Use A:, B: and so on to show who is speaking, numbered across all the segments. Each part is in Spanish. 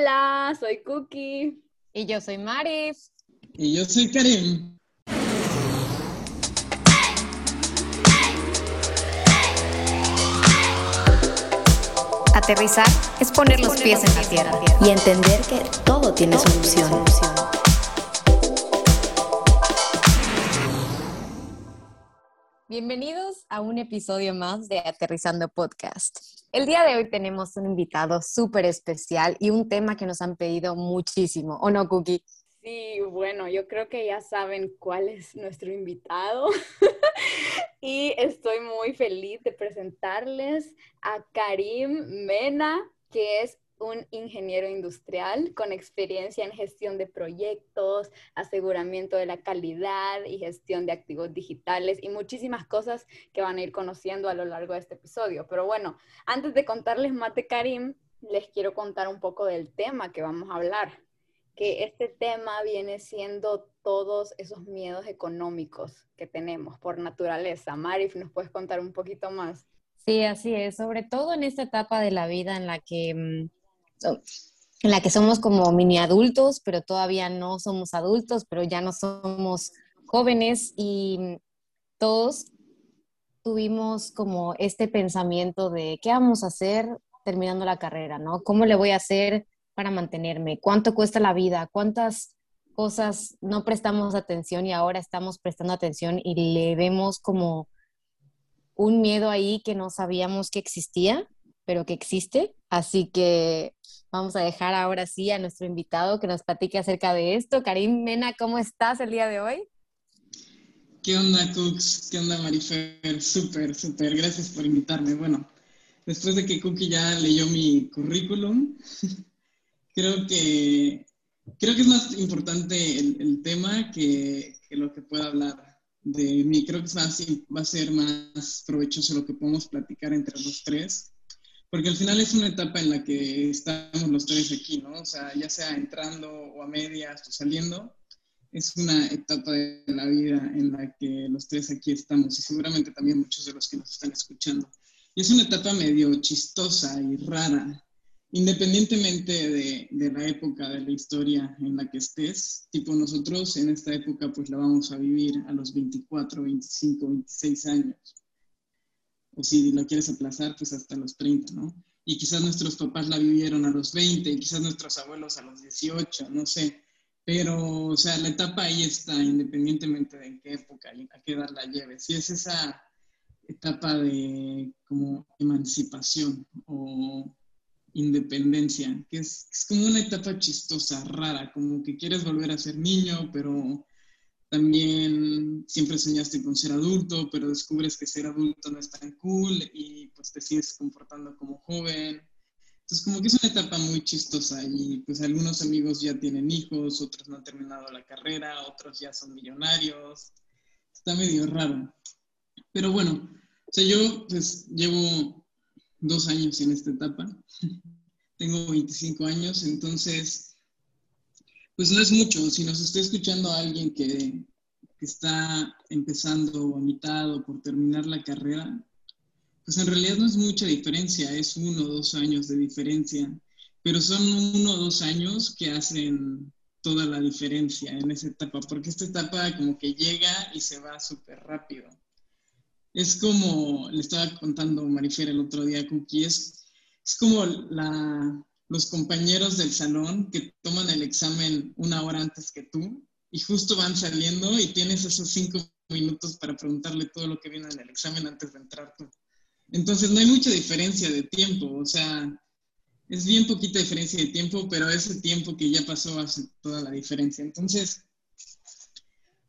A: Hola, soy Cookie.
B: Y yo soy Maris.
C: Y yo soy Karim.
D: Aterrizar es poner los pies en la tierra y entender que todo tiene solución.
B: Bienvenidos a un episodio más de Aterrizando Podcast. El día de hoy tenemos un invitado súper especial y un tema que nos han pedido muchísimo, ¿o no, Cookie?
A: Sí, bueno, yo creo que ya saben cuál es nuestro invitado y estoy muy feliz de presentarles a Karim Mena, que es un ingeniero industrial con experiencia en gestión de proyectos, aseguramiento de la calidad y gestión de activos digitales y muchísimas cosas que van a ir conociendo a lo largo de este episodio. Pero bueno, antes de contarles más de Karim, les quiero contar un poco del tema que vamos a hablar, que este tema viene siendo todos esos miedos económicos que tenemos por naturaleza. Marif, ¿nos puedes contar un poquito más?
B: Sí, así es, sobre todo en esta etapa de la vida en la que mm, en la que somos como mini adultos, pero todavía no somos adultos, pero ya no somos jóvenes y todos tuvimos como este pensamiento de qué vamos a hacer terminando la carrera, ¿no? ¿Cómo le voy a hacer para mantenerme? ¿Cuánto cuesta la vida? ¿Cuántas cosas no prestamos atención y ahora estamos prestando atención y le vemos como un miedo ahí que no sabíamos que existía, pero que existe? Así que vamos a dejar ahora sí a nuestro invitado que nos platique acerca de esto. Karim Mena, ¿cómo estás el día de hoy?
C: ¿Qué onda, Cooks? ¿Qué onda, Marifer? Súper, súper. Gracias por invitarme. Bueno, después de que Cookie ya leyó mi currículum, creo que, creo que es más importante el, tema que, que, lo que pueda hablar de mí. Creo que va a ser más provechoso lo que podemos platicar entre los tres porque al final es una etapa en la que estamos los tres aquí, ¿no? O sea, ya sea entrando o a medias o saliendo, es una etapa de la vida en la que los tres aquí estamos y seguramente también muchos de los que nos están escuchando. Y es una etapa medio chistosa y rara, independientemente de, de, la época de la historia en la que estés. Tipo nosotros en esta época pues la vamos a vivir a los 24, 25, 26 años o si lo quieres aplazar, pues hasta los 30, ¿no? Y quizás nuestros papás la vivieron a los 20, y quizás nuestros abuelos a los 18, no sé. Pero, o sea, la etapa ahí está, independientemente de en qué época y a qué edad la lleves. Y es esa etapa de como emancipación o independencia, que es, es, como una etapa chistosa, rara, como que quieres volver a ser niño, pero también siempre soñaste con ser adulto, pero descubres que ser adulto no es tan cool y pues te sigues comportando como joven. Entonces como que es una etapa muy chistosa y pues algunos amigos ya tienen hijos, otros no han terminado la carrera, otros ya son millonarios. Está medio raro. Pero bueno, o sea, yo pues llevo dos años en esta etapa. Tengo 25 años, entonces pues no es mucho. Si nos está escuchando alguien que, está empezando a mitad o por terminar la carrera, pues en realidad no es mucha diferencia, es uno o dos años de diferencia, pero son uno o dos años que hacen toda la diferencia en esa etapa, porque esta etapa como que llega y se va súper rápido. Es como, le estaba contando Marifer el otro día, Cookie, es, es como la, los compañeros del salón que toman el examen una hora antes que tú y justo van saliendo y tienes esos cinco minutos para preguntarle todo lo que viene en el examen antes de entrar tú. Entonces no hay mucha diferencia de tiempo, o sea, es bien poquita diferencia de tiempo, pero ese tiempo que ya pasó hace toda la diferencia. Entonces,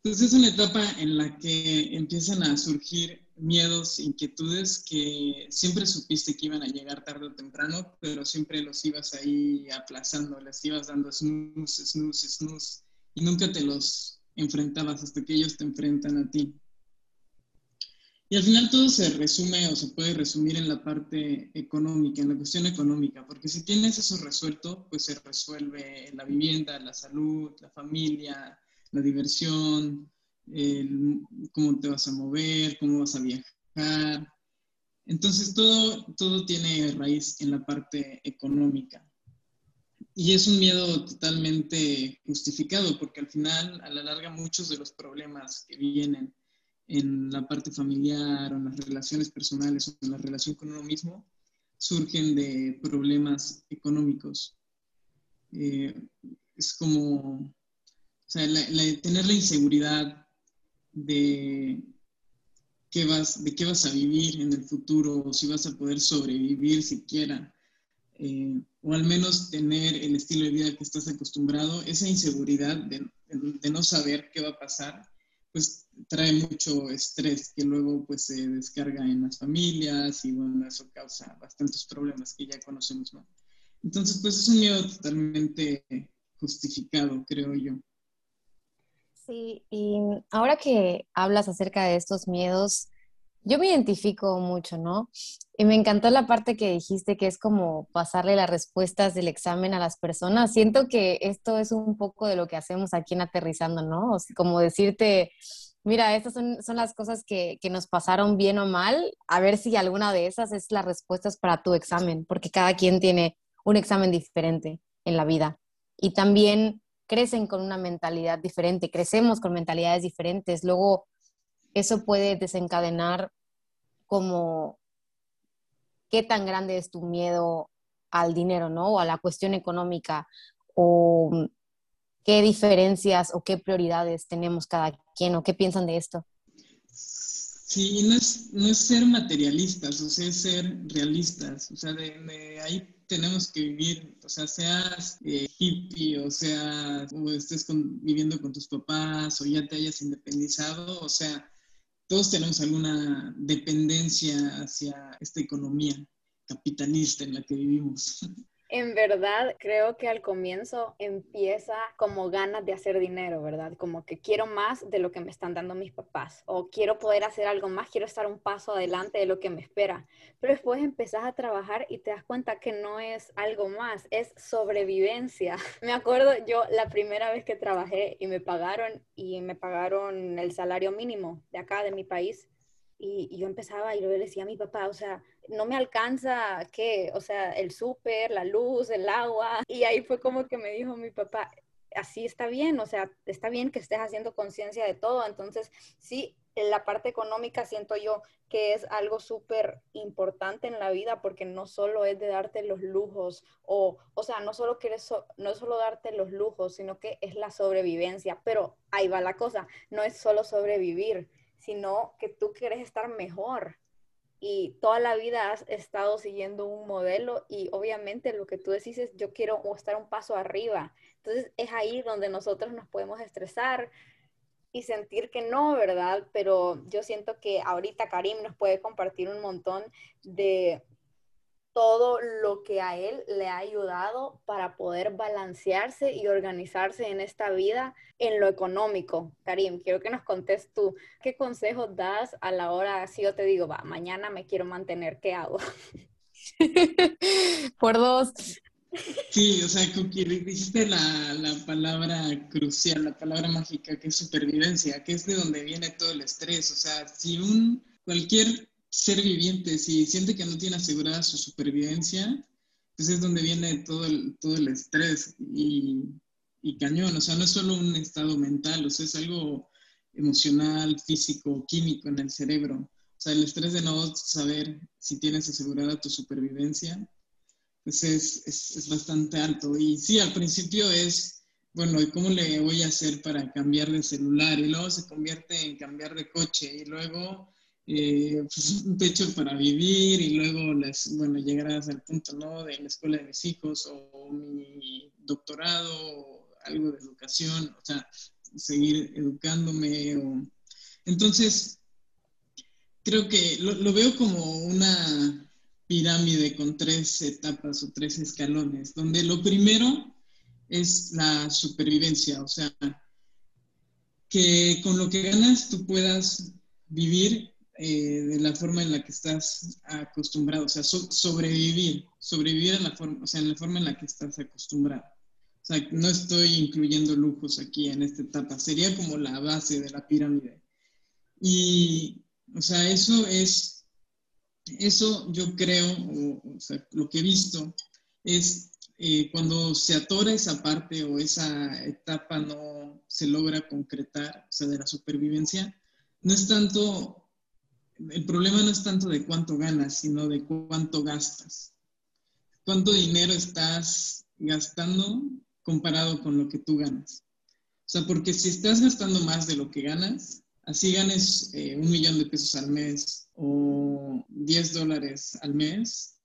C: pues es una etapa en la que empiezan a surgir miedos, inquietudes que siempre supiste que iban a llegar tarde o temprano, pero siempre los ibas ahí aplazando, les ibas dando snooze, snooze, snooze, y nunca te los enfrentabas hasta que ellos te enfrentan a ti. Y al final todo se resume o se puede resumir en la parte económica, en la cuestión económica, porque si tienes eso resuelto, pues se resuelve la vivienda, la salud, la familia, la diversión, cómo te vas a mover, cómo vas a viajar. Entonces todo, todo tiene raíz en la parte económica. y es un miedo totalmente justificado, porque al final, a la larga, muchos de los problemas que vienen en la parte familiar o en las relaciones personales o en la relación con uno mismo surgen de problemas económicos. Eh, es como, o sea, tener la inseguridad de qué, vas, de qué vas a vivir en el futuro, o si vas a poder sobrevivir siquiera, eh, o al menos tener el estilo de vida que estás acostumbrado, esa inseguridad de, de no saber qué va a pasar, pues trae mucho estrés que luego pues se descarga en las familias y bueno, eso causa bastantes problemas que ya conocemos, ¿no? Entonces, pues es un miedo totalmente justificado, creo yo.
B: Sí, y ahora que hablas acerca de estos miedos, yo me identifico mucho, ¿no? Y me encantó la parte que dijiste que es como pasarle las respuestas del examen a las personas. Siento que esto es un poco de lo que hacemos aquí en Aterrizando, ¿no? Como decirte, mira, estas son, son las cosas que, que, nos pasaron bien o mal, a ver si alguna de esas es las respuestas para tu examen, porque cada quien tiene un examen diferente en la vida. Y también crecen con una mentalidad diferente, crecemos con mentalidades diferentes. Luego, eso puede desencadenar como qué tan grande es tu miedo al dinero, ¿no? O a la cuestión económica, o qué diferencias o qué prioridades tenemos cada quien, o qué piensan de esto.
C: Sí, no es, no es ser materialistas, o sea, es ser realistas, o sea, de, tenemos que vivir, o sea, seas eh, hippie, o sea, o estés viviendo con tus papás, o ya te hayas independizado, o sea, todos tenemos alguna dependencia hacia esta economía capitalista en la que vivimos.
A: En verdad, creo que al comienzo empieza como ganas de hacer dinero, ¿verdad? Como que quiero más de lo que me están dando mis papás o quiero poder hacer algo más, quiero estar un paso adelante de lo que me espera. Pero después empezás a trabajar y te das cuenta que no es algo más, es sobrevivencia. Me acuerdo yo la primera vez que trabajé y me pagaron y me pagaron el salario mínimo de acá, de mi país. Y, yo empezaba y yo le decía a mi papá, o sea, no me alcanza, ¿qué? O sea, el súper, la luz, el agua. Y ahí fue como que me dijo mi papá, así está bien, o sea, está bien que estés haciendo conciencia de todo. Entonces, sí, en la parte económica siento yo que es algo súper importante en la vida porque no solo es de darte los lujos o, o sea, no solo quieres, no es solo darte los lujos, sino que es la sobrevivencia. Pero ahí va la cosa, no es solo sobrevivir sino que tú quieres estar mejor. Y toda la vida has estado siguiendo un modelo y obviamente lo que tú decís es yo quiero estar un paso arriba. Entonces es ahí donde nosotros nos podemos estresar y sentir que no, ¿verdad? Pero yo siento que ahorita Karim nos puede compartir un montón de todo lo que a él le ha ayudado para poder balancearse y organizarse en esta vida en lo económico. Karim, quiero que nos contes tú, ¿qué consejos das a la hora, si yo te digo, va, mañana me quiero mantener, ¿qué hago?
B: Por dos.
C: Sí, o sea, dijiste la, la palabra crucial, la palabra mágica, que es supervivencia, que es de donde viene todo el estrés. O sea, si un cualquier ser viviente, si siente que no tiene asegurada su supervivencia, pues es donde viene todo el, todo el estrés y, y cañón. O sea, no es solo un estado mental, o sea, es algo emocional, físico, químico en el cerebro. O sea, el estrés de no saber si tienes asegurada tu supervivencia, pues es, es, bastante alto. Y sí, al principio es, bueno, ¿cómo le voy a hacer para cambiar de celular? Y luego se convierte en cambiar de coche y luego eh, pues, un techo para vivir y luego las, bueno, llegarás al punto ¿no? de la escuela de mis hijos o mi doctorado o algo de educación, o sea, seguir educándome. O... Entonces, creo que lo, lo veo como una pirámide con tres etapas o tres escalones, donde lo primero es la supervivencia, o sea, que con lo que ganas tú puedas vivir eh, de la forma en la que estás acostumbrado, o sea, sobrevivir, sobrevivir en la forma, o sea, en la forma en la que estás acostumbrado. O sea, no estoy incluyendo lujos aquí en esta etapa, sería como la base de la pirámide. Y, o sea, eso es, eso yo creo, o, sea, lo que he visto es eh, cuando se atora esa parte o esa etapa no se logra concretar, o sea, de la supervivencia, no es tanto, el problema no es tanto de cuánto ganas, sino de cuánto gastas. ¿Cuánto dinero estás gastando comparado con lo que tú ganas? O sea, porque si estás gastando más de lo que ganas, así ganes eh, un millón de pesos al mes o 10 dólares al mes,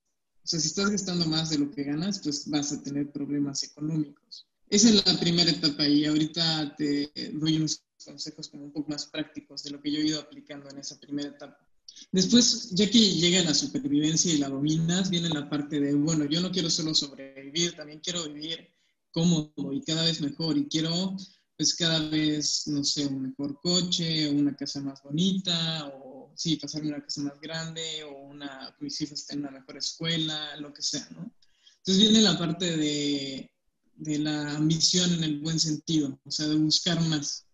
C: o sea, si estás gastando más de lo que ganas, pues vas a tener problemas económicos. Esa es la primera etapa y ahorita te doy unos consejos como un poco más prácticos de lo que yo he ido aplicando en esa primera etapa. Después, ya que llega la supervivencia y la dominas, viene la parte de, bueno, yo no quiero solo sobrevivir, también quiero vivir cómodo y cada vez mejor y quiero pues cada vez, no sé, un mejor coche, una casa más bonita o sí, pasarme una casa más grande o una, mis hijos estén en una mejor escuela, lo que sea, ¿no? Entonces viene la parte de, de la ambición en el buen sentido, o sea, de buscar más,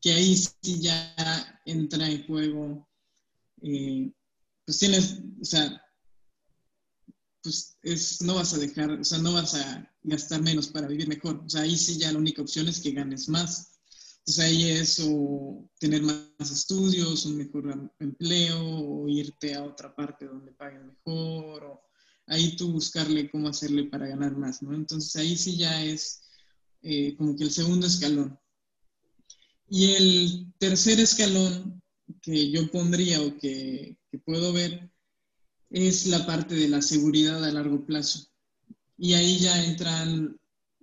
C: que ahí sí ya entra en juego, eh, pues tienes, o sea, pues es, no vas a dejar, o sea, no vas a gastar menos para vivir mejor, o sea, ahí sí ya la única opción es que ganes más entonces ahí es o tener más estudios, un mejor empleo, o irte a otra parte donde paguen mejor, o ahí tú buscarle cómo hacerle para ganar más, ¿no? Entonces ahí sí ya es eh, como que el segundo escalón. Y el tercer escalón que yo pondría o que, puedo ver es la parte de la seguridad a largo plazo. Y ahí ya entran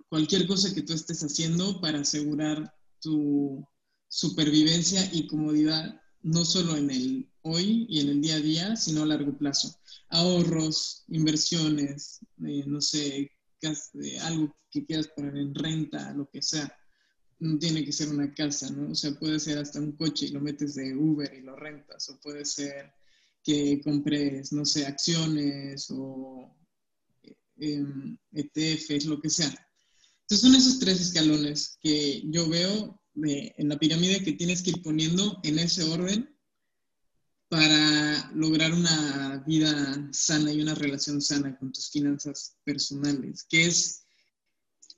C: cualquier cosa que tú estés haciendo para asegurar tu supervivencia y comodidad, no solo en el hoy y en el día a día, sino a largo plazo. Ahorros, inversiones, eh, no sé, eh, algo que quieras poner en renta, lo que sea. No tiene que ser una casa, ¿no? O sea, puede ser hasta un coche y lo metes de Uber y lo rentas, o puede ser que compres, no sé, acciones o ETFs, eh, em, e lo que sea. Entonces son esos tres escalones que yo veo en la pirámide que tienes que ir poniendo en ese orden para lograr una vida sana y una relación sana con tus finanzas personales, que es,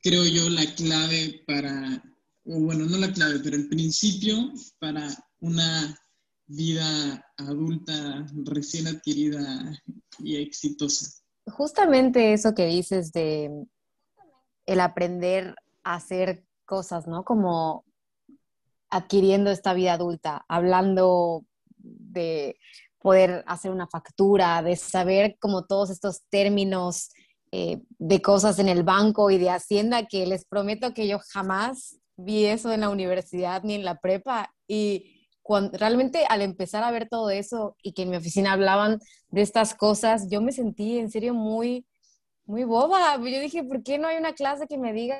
C: creo yo, la clave para, o bueno, no la clave, pero el principio para una vida adulta recién adquirida y exitosa.
B: Justamente eso que dices de el aprender a hacer cosas, ¿no? Como adquiriendo esta vida adulta, hablando de poder hacer una factura, de saber como todos estos términos eh, de cosas en el banco y de Hacienda, que les prometo que yo jamás vi eso en la universidad ni en la prepa. Y cuando, realmente al empezar a ver todo eso y que en mi oficina hablaban de estas cosas, yo me sentí en serio muy muy boba. Yo dije, ¿por qué no hay una clase que me diga,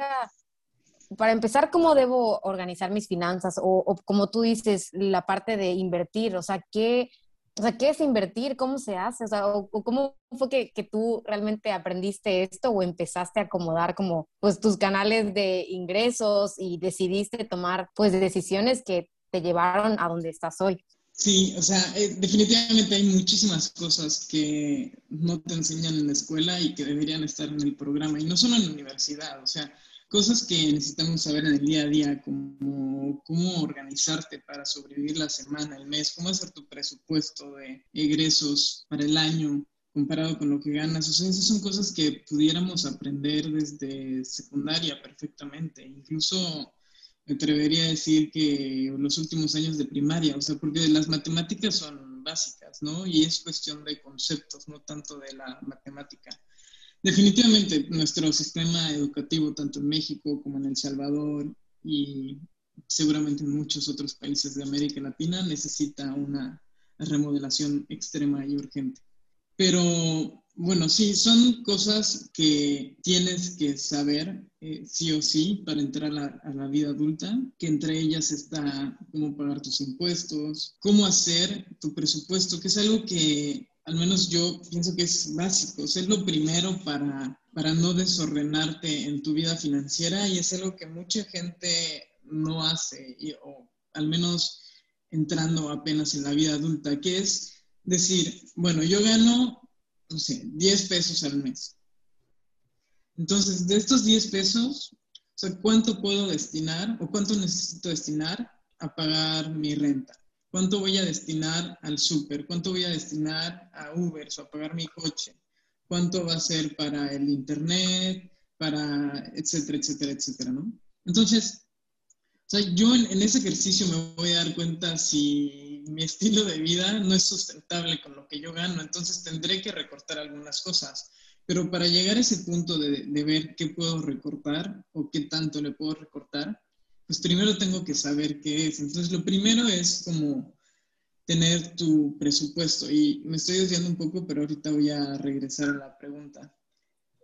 B: para empezar, cómo debo organizar mis finanzas? O, como tú dices, la parte de invertir, o sea, ¿qué, o sea, ¿qué es invertir? ¿Cómo se hace? O, sea, ¿cómo fue que, que, tú realmente aprendiste esto o empezaste a acomodar como pues tus canales de ingresos y decidiste tomar pues decisiones que te llevaron a donde estás hoy?
C: Sí, o sea, eh, definitivamente hay muchísimas cosas que no te enseñan en la escuela y que deberían estar en el programa, y no solo en la universidad, o sea, cosas que necesitamos saber en el día a día, como cómo organizarte para sobrevivir la semana, el mes, cómo hacer tu presupuesto de egresos para el año comparado con lo que ganas. O sea, esas son cosas que pudiéramos aprender desde secundaria perfectamente, incluso me atrevería a decir que los últimos años de primaria, o sea, porque las matemáticas son básicas, ¿no? Y es cuestión de conceptos, no tanto de la matemática. Definitivamente nuestro sistema educativo, tanto en México como en El Salvador y seguramente en muchos otros países de América Latina, necesita una remodelación extrema y urgente. Pero bueno, sí, son cosas que tienes que saber eh, sí o sí para entrar a, la vida adulta, que entre ellas está cómo pagar tus impuestos, cómo hacer tu presupuesto, que es algo que al menos yo pienso que es básico, es lo primero para, para no desordenarte en tu vida financiera y es algo que mucha gente no hace, o al menos entrando apenas en la vida adulta, que es decir, bueno, yo gano, no sé, 10 pesos al mes. Entonces, de estos 10 pesos, ¿cuánto puedo destinar o cuánto necesito destinar a pagar mi renta? ¿Cuánto voy a destinar al súper? ¿Cuánto voy a destinar a Uber o a pagar mi coche? ¿Cuánto va a ser para el internet? Para etcétera, etcétera, etcétera, ¿no? Entonces, o sea, yo en, ese ejercicio me voy a dar cuenta si mi estilo de vida no es sustentable con lo que yo gano, entonces tendré que recortar algunas cosas. Pero para llegar a ese punto de, de ver qué puedo recortar o qué tanto le puedo recortar, pues primero tengo que saber qué es. Entonces, lo primero es como tener tu presupuesto. Y me estoy desviando un poco, pero ahorita voy a regresar a la pregunta.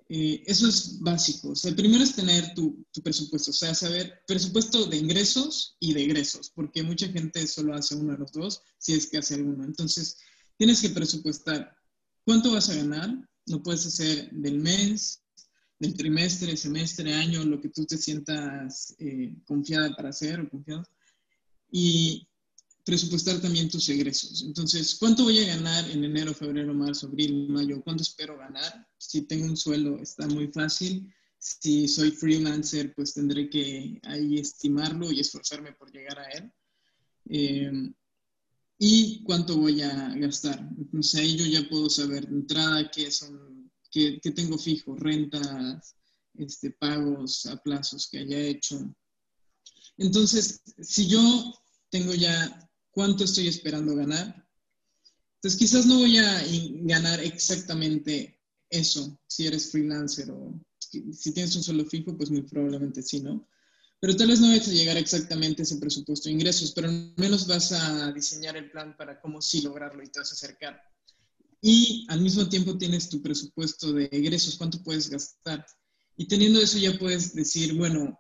C: Eh, eso es básico. O sea, el primero es tener tu, presupuesto, o sea, saber presupuesto de ingresos y de egresos, porque mucha gente solo hace uno de los dos, si es que hace alguno. Entonces, tienes que presupuestar cuánto vas a ganar, lo puedes hacer del mes, del trimestre, semestre, año, lo que tú te sientas eh, confiada para hacer o confiado. Y presupuestar también tus egresos. Entonces, ¿cuánto voy a ganar en enero, febrero, marzo, abril, mayo? ¿Cuánto espero ganar? Si tengo un sueldo, está muy fácil. Si soy freelancer, pues tendré que ahí estimarlo y esforzarme por llegar a él. Eh, ¿Y cuánto voy a gastar? Entonces ahí yo ya puedo saber de entrada qué son, qué tengo fijo, rentas, este, pagos a plazos que haya hecho. Entonces, si yo tengo ya cuánto estoy esperando ganar. Entonces quizás no voy a ganar exactamente eso si eres freelancer o si tienes un sueldo fijo, pues muy probablemente sí, ¿no? Pero tal vez no vayas a llegar exactamente a ese presupuesto de ingresos, pero al menos vas a diseñar el plan para cómo sí lograrlo y te vas a acercar. Y al mismo tiempo tienes tu presupuesto de egresos, cuánto puedes gastar. Y teniendo eso ya puedes decir, bueno,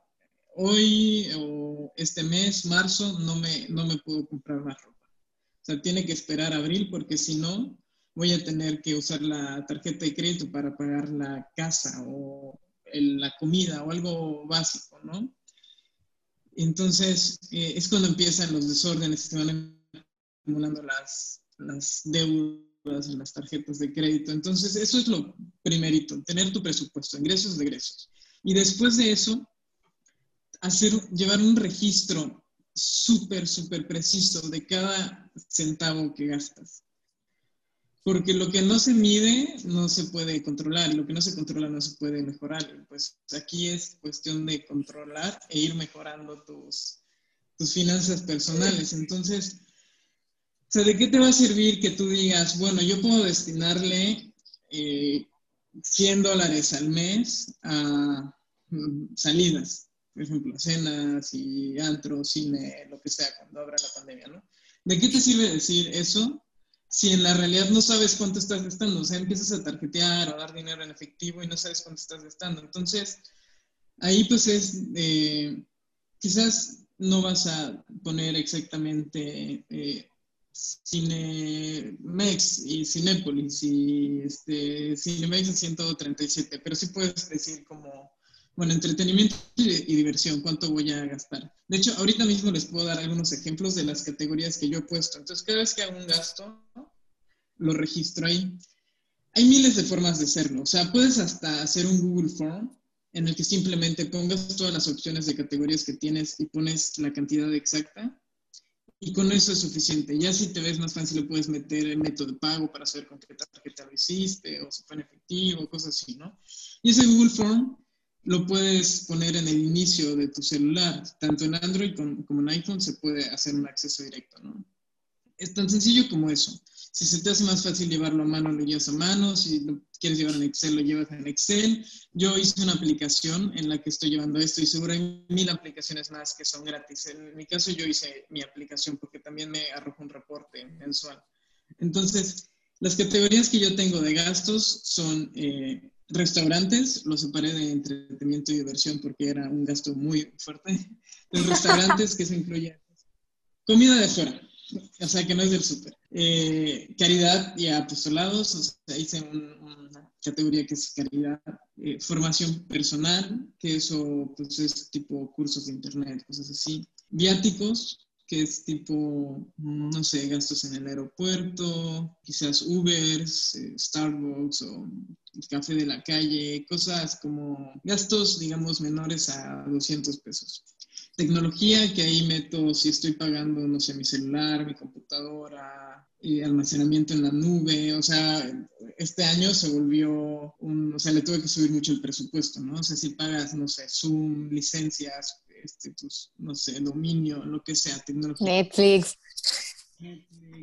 C: hoy o este mes, marzo, no me, no me puedo comprar más ropa. O sea, tiene que esperar abril porque si no, voy a tener que usar la tarjeta de crédito para pagar la casa o la comida o algo básico, ¿no? Entonces, eh, es cuando empiezan los desórdenes, se van acumulando las, las deudas, las tarjetas de crédito. Entonces, eso es lo primerito, tener tu presupuesto, ingresos, egresos. Y después de eso, hacer, llevar un registro súper, súper preciso de cada centavo que gastas. Porque lo que no se mide no se puede controlar, lo que no se controla no se puede mejorar. Pues aquí es cuestión de controlar e ir mejorando tus, tus finanzas personales. Entonces, ¿de qué te va a servir que tú digas, bueno, yo puedo destinarle 100 eh, dólares al mes a mm, salidas? por ejemplo, cenas y antro, cine, lo que sea, cuando abra la pandemia, ¿no? ¿De qué te sirve decir eso si en la realidad no sabes cuánto estás gastando? O sea, empiezas a tarjetear o dar dinero en efectivo y no sabes cuánto estás gastando. Entonces, ahí pues es, eh, quizás no vas a poner exactamente eh, Cinemex y Cinépolis y este, Cinemex a 137, pero sí puedes decir como bueno, entretenimiento y, diversión, ¿cuánto voy a gastar? De hecho, ahorita mismo les puedo dar algunos ejemplos de las categorías que yo he puesto. Entonces, cada vez que hago un gasto, lo registro ahí. Hay miles de formas de hacerlo. O sea, puedes hasta hacer un Google Form en el que simplemente pongas todas las opciones de categorías que tienes y pones la cantidad exacta. Y con eso es suficiente. Ya si te ves más fácil, le puedes meter el método de pago para saber con qué tarjeta lo hiciste, o si fue en efectivo, cosas así, ¿no? Y ese Google Form lo puedes poner en el inicio de tu celular. Tanto en Android como en iPhone se puede hacer un acceso directo, ¿no? Es tan sencillo como eso. Si se te hace más fácil llevarlo a mano, lo llevas a mano. Si lo quieres llevar en Excel, lo llevas en Excel. Yo hice una aplicación en la que estoy llevando esto y seguro hay mil aplicaciones más que son gratis. En mi caso, yo hice mi aplicación porque también me arrojó un reporte mensual. Entonces, las categorías que yo tengo de gastos son eh, Restaurantes, lo separé de entretenimiento y diversión porque era un gasto muy fuerte. Los restaurantes que se incluye comida de fuera, o sea que no es del súper. Eh, caridad y apostolados, o sea, una categoría que es caridad. Eh, formación personal, que eso pues, es tipo cursos de internet, cosas así. Viáticos, que es tipo, no sé, gastos en el aeropuerto, quizás Ubers, eh, Starbucks o el café de la calle, cosas como gastos, digamos, menores a 200 pesos. Tecnología que ahí meto si estoy pagando, no sé, mi celular, mi computadora, y almacenamiento en la nube, o sea, este año se volvió un, o sea, le tuve que subir mucho el presupuesto, ¿no? O sea, si pagas, no sé, Zoom, licencias, este, tus, no sé, dominio, lo que sea, tecnología.
B: Netflix.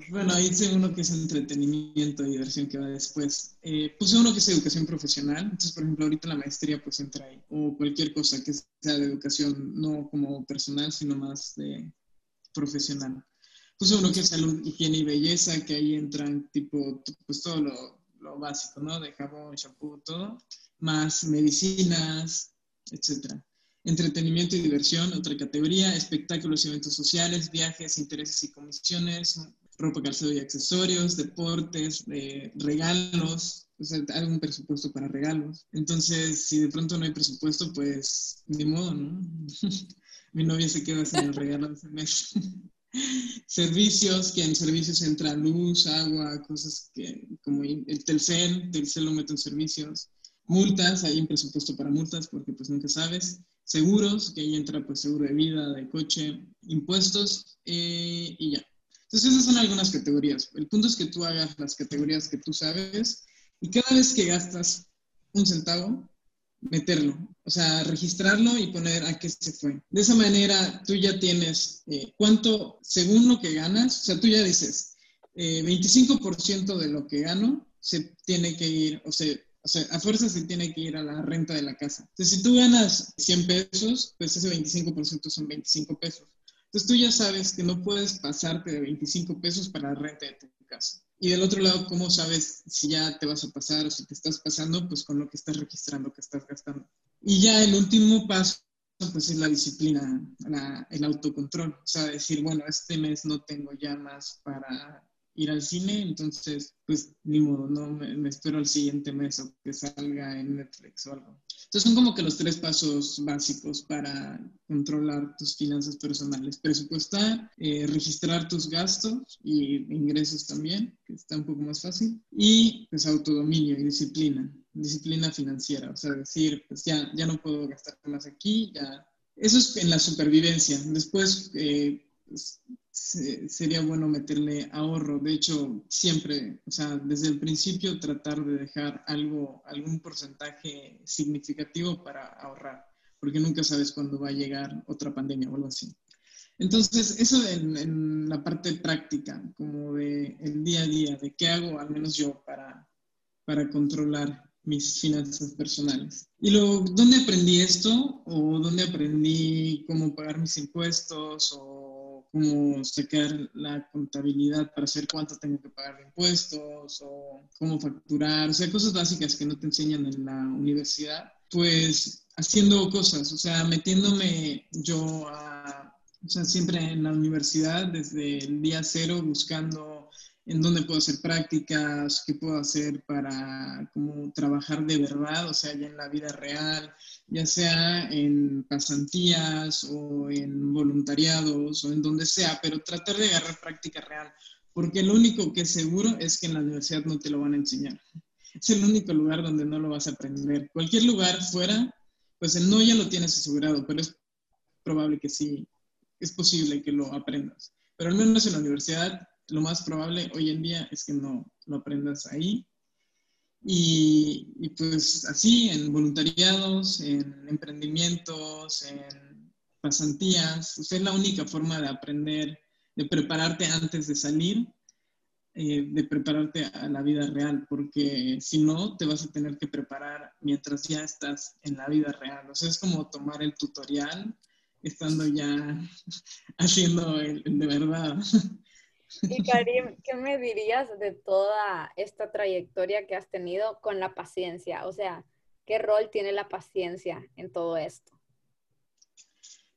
C: Bueno, ahí hice uno que es entretenimiento y diversión que va después. Eh, puse uno que es educación profesional. Entonces, por ejemplo, ahorita la maestría pues entra ahí. O cualquier cosa que sea de educación, no como personal, sino más de profesional. Puse uno que es salud, higiene y belleza, que ahí entran tipo, pues todo lo, lo básico, ¿no? De jabón, shampoo, todo. Más medicinas, etcétera. Entretenimiento y diversión, otra categoría, espectáculos y eventos sociales, viajes, intereses y comisiones, ropa, calzado y accesorios, deportes, eh, regalos, o sea, algún presupuesto para regalos. Entonces, si de pronto no hay presupuesto, pues ni modo, ¿no? Mi novia se queda sin el regalo de ese mes. servicios, que en servicios entra luz, agua, cosas que como el Telcel, Telcel lo meto en servicios. Multas, hay un presupuesto para multas porque pues nunca sabes seguros, que ahí entra pues seguro de vida, de coche, impuestos eh, y ya. Entonces esas son algunas categorías. El punto es que tú hagas las categorías que tú sabes y cada vez que gastas un centavo, meterlo, o sea, registrarlo y poner a qué se fue. De esa manera tú ya tienes eh, cuánto, según lo que ganas, o sea, tú ya dices, 25% eh, de lo que gano se tiene que ir, o sea, o sea, a fuerza se tiene que ir a la renta de la casa. Entonces, si tú ganas 100 pesos, pues ese 25% son 25 pesos. Entonces, tú ya sabes que no puedes pasarte de 25 pesos para la renta de tu casa. Y del otro lado, ¿cómo sabes si ya te vas a pasar o si te estás pasando? Pues con lo que estás registrando que estás gastando. Y ya el último paso, pues es la disciplina, el autocontrol. O sea, decir, bueno, este mes no tengo ya más para ir al cine, entonces, pues ni modo, no me, espero al siguiente mes o que salga en Netflix o algo. Entonces son como que los tres pasos básicos para controlar tus finanzas personales. Presupuestar, eh, registrar tus gastos y ingresos también, que está un poco más fácil. Y pues autodominio y disciplina, disciplina financiera. O sea, decir, pues ya, ya no puedo gastar más aquí, ya. Eso es en la supervivencia. Después, eh, sería bueno meterle ahorro. De hecho, siempre, o sea, desde el principio tratar de dejar algo, algún porcentaje significativo para ahorrar, porque nunca sabes cuándo va a llegar otra pandemia o algo así. Entonces, eso en, la parte práctica, como de el día a día, de qué hago, al menos yo, para, para controlar mis finanzas personales. Y luego, ¿dónde aprendí esto? ¿O dónde aprendí cómo pagar mis impuestos? ¿O cómo sacar la contabilidad para saber cuánto tengo que pagar de impuestos o cómo facturar, o sea, cosas básicas que no te enseñan en la universidad, pues haciendo cosas, o sea, metiéndome yo a, o sea, siempre en la universidad desde el día cero buscando en dónde puedo hacer prácticas, qué puedo hacer para como trabajar de verdad, o sea, ya en la vida real, ya sea en pasantías o en voluntariados o en donde sea, pero tratar de agarrar práctica real, porque lo único que es seguro es que en la universidad no te lo van a enseñar. Es el único lugar donde no lo vas a aprender. Cualquier lugar fuera, pues el no ya lo tienes asegurado, pero es probable que sí, es posible que lo aprendas. Pero al menos en la universidad, lo más probable hoy en día es que no lo aprendas ahí y, pues así, en voluntariados, en emprendimientos, en pasantías, es la única forma de aprender, de prepararte antes de salir, eh, de prepararte a la vida real, porque si no, te vas a tener que preparar mientras ya estás en la vida real. O sea, es como tomar el tutorial estando ya haciendo el de verdad.
A: Y Karim, ¿qué me dirías de toda esta trayectoria que has tenido con la paciencia? O sea, ¿qué rol tiene la paciencia en todo esto?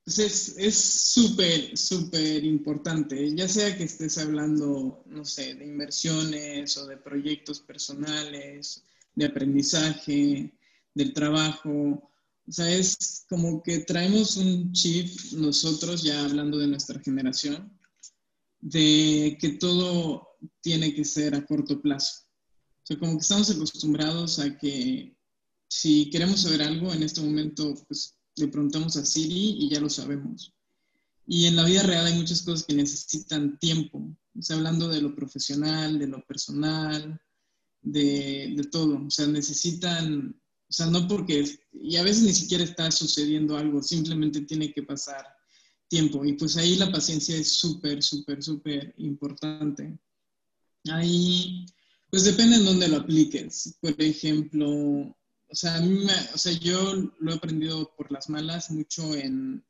C: Pues es súper, súper importante, ya sea que estés hablando, no sé, de inversiones o de proyectos personales, de aprendizaje, del trabajo. O sea, es como que traemos un chip nosotros, ya hablando de nuestra generación, de que todo tiene que ser a corto plazo. O sea, como que estamos acostumbrados a que si queremos saber algo en este momento, pues le preguntamos a Siri y ya lo sabemos. Y en la vida real hay muchas cosas que necesitan tiempo. O sea, hablando de lo profesional, de lo personal, de, de todo. O sea, necesitan, o sea, no porque, y a veces ni siquiera está sucediendo algo, simplemente tiene que pasar tiempo. Y pues ahí la paciencia es súper, súper, súper importante. Ahí, pues depende en dónde lo apliques. Por ejemplo, o sea, a mí me, o sea, yo lo he aprendido por las malas mucho en,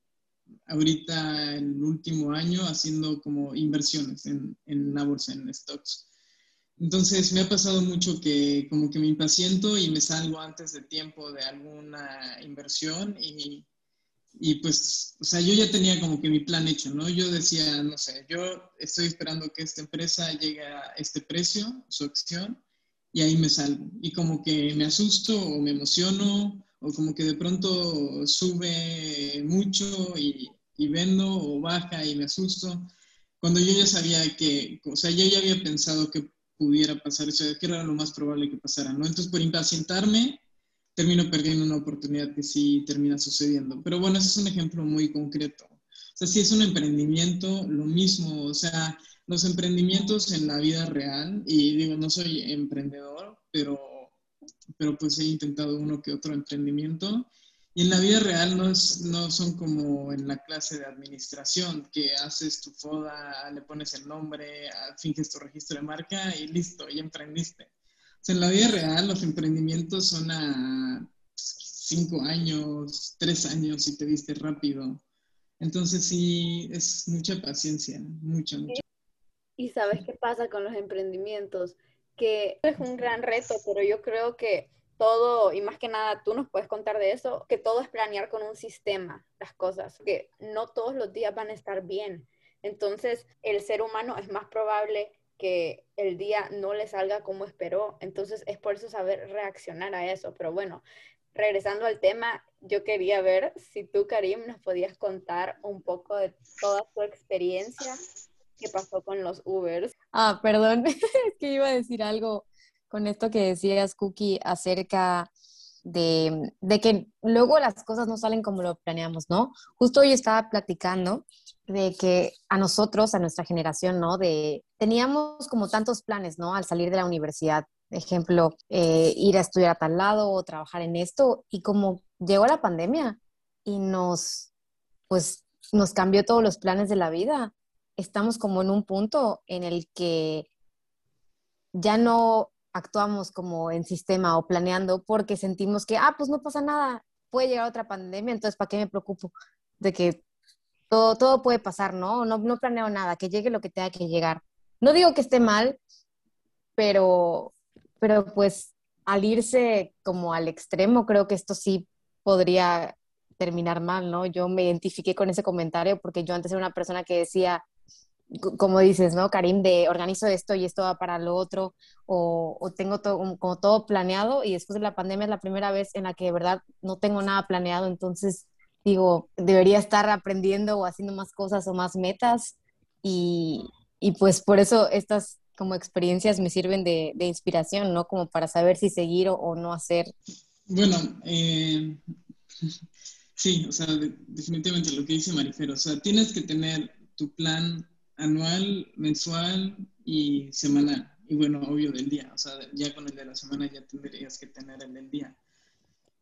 C: ahorita el último año haciendo como inversiones en, en la bolsa, en stocks. Entonces me ha pasado mucho que como que me impaciento y me salgo antes de tiempo de alguna inversión y, y pues, o sea, yo ya tenía como que mi plan hecho, ¿no? Yo decía, no sé, yo estoy esperando que esta empresa llegue a este precio, su acción, y ahí me salgo. Y como que me asusto o me emociono o como que de pronto sube mucho y, y vendo o baja y me asusto. Cuando yo ya sabía que, o sea, yo ya había pensado que pudiera pasar eso, que era lo más probable que pasara, ¿no? Entonces, por impacientarme, termino perdiendo una oportunidad que sí termina sucediendo. Pero bueno, ese es un ejemplo muy concreto. O sea, si es un emprendimiento, lo mismo, o sea, los emprendimientos en la vida real, y digo, no soy emprendedor, pero, pero pues he intentado uno que otro emprendimiento, y en la vida real no, es, no son como en la clase de administración, que haces tu foda, le pones el nombre, finges tu registro de marca y listo, y emprendiste. En la vida real los emprendimientos son a cinco años, tres años si te viste rápido. Entonces sí, es mucha paciencia, mucha, mucha.
A: Y sabes qué pasa con los emprendimientos, que es un gran reto, pero yo creo que todo, y más que nada tú nos puedes contar de eso, que todo es planear con un sistema las cosas, que no todos los días van a estar bien. Entonces, el ser humano es más probable que el día no le salga como esperó. Entonces, es por eso saber reaccionar a eso. Pero bueno, regresando al tema, yo quería ver si tú, Karim, nos podías contar un poco de toda tu experiencia que pasó con los Ubers.
B: Ah, perdón, es que iba a decir algo con esto que decías, Cookie, acerca de, de, que luego las cosas no salen como lo planeamos, ¿no? Justo hoy estaba platicando de que a nosotros, a nuestra generación, ¿no? De, teníamos como tantos planes, ¿no? Al salir de la universidad, ejemplo, eh, ir a estudiar a tal lado o trabajar en esto, y como llegó la pandemia y nos, pues, nos cambió todos los planes de la vida, estamos como en un punto en el que ya no actuamos como en sistema o planeando porque sentimos que, ah, pues no pasa nada, puede llegar otra pandemia, entonces ¿para qué me preocupo? De que todo, puede pasar, ¿no? ¿no? No planeo nada, que llegue lo que tenga que llegar. No digo que esté mal, pero, pero pues al irse como al extremo, creo que esto sí podría terminar mal, ¿no? Yo me identifiqué con ese comentario porque yo antes era una persona que decía, como dices, ¿no, Karim? De organizo esto y esto va para lo otro, o, tengo todo, como todo planeado y después de la pandemia es la primera vez en la que de verdad no tengo nada planeado, entonces digo, debería estar aprendiendo o haciendo más cosas o más metas y, y pues por eso estas como experiencias me sirven de, de inspiración, ¿no? Como para saber si seguir o, no hacer.
C: Bueno, eh, sí, o sea, definitivamente lo que dice Marifero, o sea, tienes que tener tu plan anual, mensual y semanal. Y bueno, obvio del día. O sea, ya con el de la semana ya tendrías que tener el del día.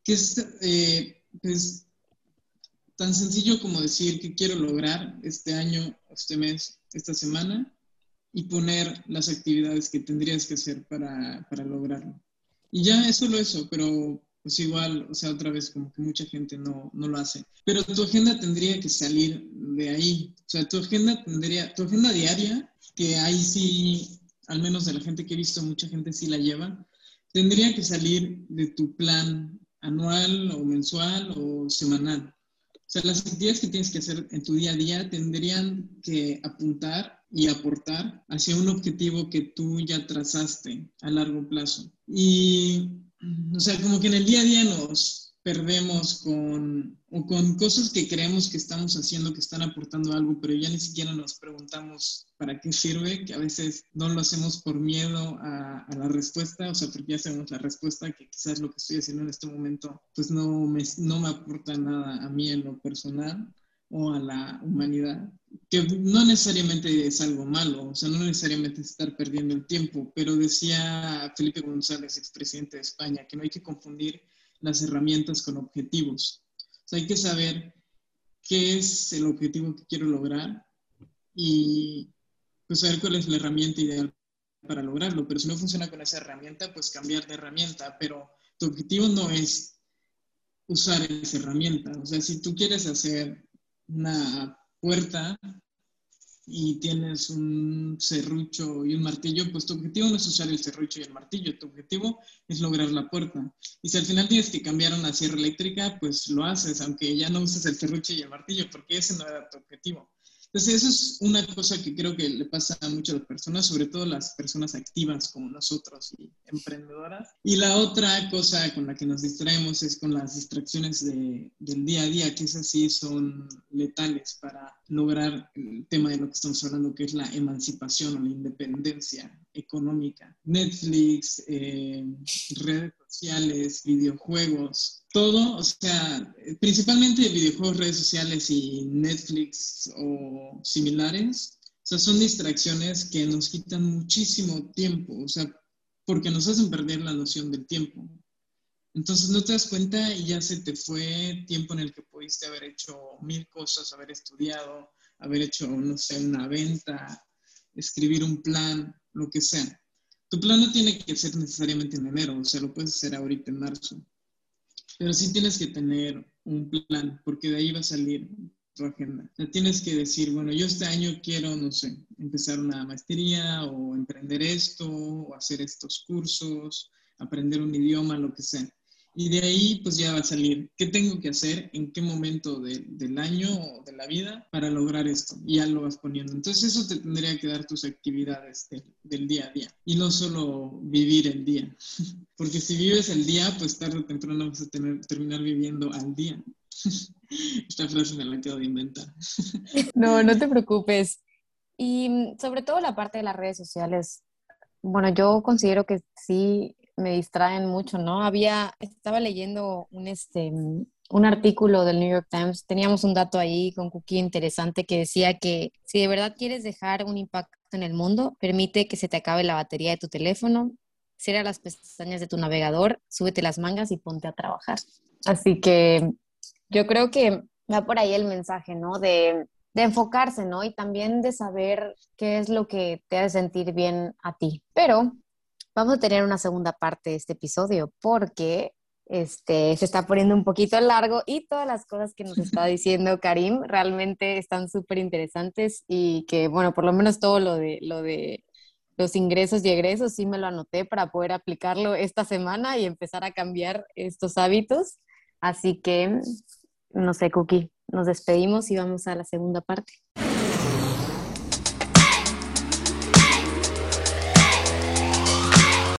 C: Que es eh, pues, tan sencillo como decir que quiero lograr este año, este mes, esta semana y poner las actividades que tendrías que hacer para, para lograrlo. Y ya es solo eso, pero pues igual, o sea, otra vez como que mucha gente no, no, lo hace. Pero tu agenda tendría que salir de ahí. O sea, tu agenda tendría, tu agenda diaria, que ahí sí, al menos de la gente que he visto, mucha gente sí la lleva, tendría que salir de tu plan anual o mensual o semanal. Sea, las actividades que tienes que hacer en tu día a día tendrían que apuntar y aportar hacia un objetivo que tú ya trazaste a largo plazo. Y o sea, como que en el día a día nos, perdemos con, o con cosas que creemos que estamos haciendo, que están aportando algo, pero ya ni siquiera nos preguntamos para qué sirve, que a veces no lo hacemos por miedo a, la respuesta, o sea, porque ya sabemos la respuesta, que quizás lo que estoy haciendo en este momento, pues no me, no me aporta nada a mí en lo personal o a la humanidad, que no necesariamente es algo malo, o sea, no necesariamente es estar perdiendo el tiempo, pero decía Felipe González, expresidente de España, que no hay que confundir las herramientas con objetivos. O sea, hay que saber qué es el objetivo que quiero lograr y pues saber cuál es la herramienta ideal para lograrlo. Pero si no funciona con esa herramienta, pues cambiar de herramienta. Pero tu objetivo no es usar esa herramienta. O sea, si tú quieres hacer una puerta y tienes un serrucho y un martillo, pues tu objetivo no es usar el serrucho y el martillo, tu objetivo es lograr la puerta. Y si al final tienes que cambiar una sierra eléctrica, pues lo haces, aunque ya no uses el serrucho y el martillo, porque ese no era tu objetivo. Entonces, eso es una cosa que creo que le pasa a muchas personas, sobre todo las personas activas como nosotros y emprendedoras. Y la otra cosa con la que nos distraemos es con las distracciones de, del día a día, que esas sí son letales para lograr el tema de lo que estamos hablando, que es la emancipación o la independencia económica. Netflix, eh, redes sociales, videojuegos, todo, o sea, principalmente videojuegos, redes sociales y Netflix o similares, o sea, son distracciones que nos quitan muchísimo tiempo, o sea, porque nos hacen perder la noción del tiempo. Entonces no te das cuenta y ya se te fue tiempo en el que pudiste haber hecho mil cosas, haber estudiado, haber hecho, no sé, una venta, escribir un plan, lo que sea. Tu plan no tiene que ser necesariamente en enero, o sea, lo puedes hacer ahorita en marzo. Pero sí tienes que tener un plan, porque de ahí va a salir tu agenda. Tienes que decir, bueno, yo este año quiero, no sé, empezar una maestría o emprender esto, o hacer estos cursos, aprender un idioma, lo que sea. Y de ahí pues ya va a salir qué tengo que hacer, en qué momento del año o de la vida para lograr esto. Y ya lo vas poniendo. Entonces eso te tendría que dar tus actividades del día a día. Y no solo vivir el día. Porque si vives el día, pues tarde o temprano vas a tener, terminar viviendo al día. Esta frase me la acabo de inventar.
B: No, no te preocupes. Y mm, sobre todo la parte de las redes sociales. Bueno, yo considero que sí me distraen mucho, ¿no? Había, estaba leyendo un, este, un artículo del New York Times, teníamos un dato ahí con Cookie interesante que decía que si de verdad quieres dejar un impacto en el mundo, permite que se te acabe la batería de tu teléfono, cierra las pestañas de tu navegador, súbete las mangas y ponte a trabajar. Así que yo creo que va por ahí el mensaje, ¿no? De, de enfocarse, ¿no? Y también de saber qué es lo que te hace sentir bien a ti. Pero vamos a tener una segunda parte de este episodio porque este, se está poniendo un poquito largo y todas las cosas que nos está diciendo Karim realmente están súper interesantes y que, bueno, por lo menos todo lo de, lo de los ingresos y egresos sí me lo anoté para poder aplicarlo esta semana y empezar a cambiar estos hábitos. Así que, no sé, Cookie, nos despedimos y vamos a la segunda parte.